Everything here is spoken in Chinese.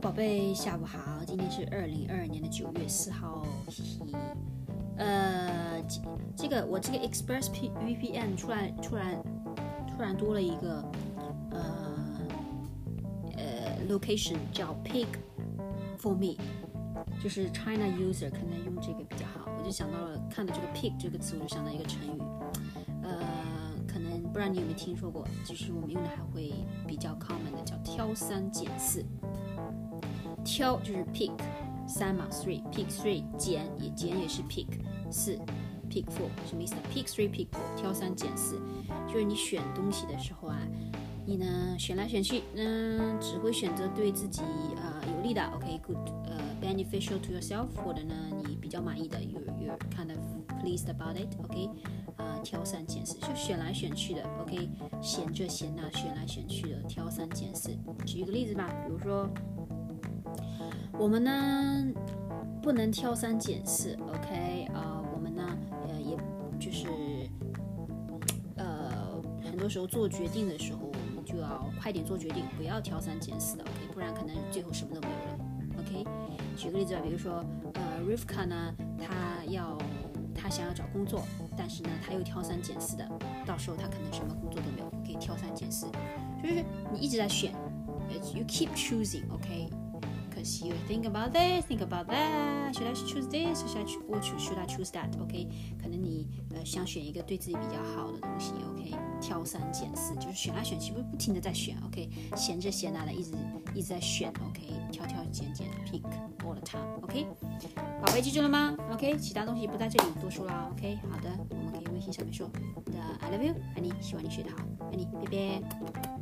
宝贝，下午好，今天是二零二二年的九月四号，嘻嘻。呃，这这个我这个 Express P VPN 突然突然突然多了一个呃呃 location 叫 Pick for me，就是 China user 可能用这个比较好。我就想到了看到这个 pick 这个词，我就想到一个成语，呃，可能不知道你有没有听说过，就是我们用的还会比较 common 的叫挑三拣四。挑就是 pick 三嘛，three pick three 减也减也是 pick 四 pick four 什么意思呢？pick three pick four 挑三拣四，就是你选东西的时候啊，你呢选来选去，嗯，只会选择对自己呃有利的，OK good 呃 beneficial to yourself，或者呢你比较满意的，you you kind of pleased about it，OK 啊挑三拣四就选来选去的，OK 选这选那选来选去的挑三拣四。举一个例子吧，比如说。我们呢不能挑三拣四，OK？呃，我们呢，呃，也就是呃，很多时候做决定的时候，我们就要快点做决定，不要挑三拣四的，OK？不然可能最后什么都没有了，OK？举个例子吧，比如说，呃，Rivka 呢，他要他想要找工作，但是呢，他又挑三拣四的，到时候他可能什么工作都没有，OK？挑三拣四，就是你一直在选，You keep choosing，OK？choosing，OK？you think about this, think about that. Should I choose this? Should I choose? Should I choose that? OK，可能你呃想选一个对自己比较好的东西，OK，挑三拣四，就是选来选去，不不停的在选，OK，闲着闲来的一直一直在选，OK，挑挑拣拣，pick all the time，OK，宝贝记住了吗？OK，其他东西不在这里多说了，OK，好的，我们可以微信上面说的，I love you，爱你，希望你学得好，爱你，拜拜。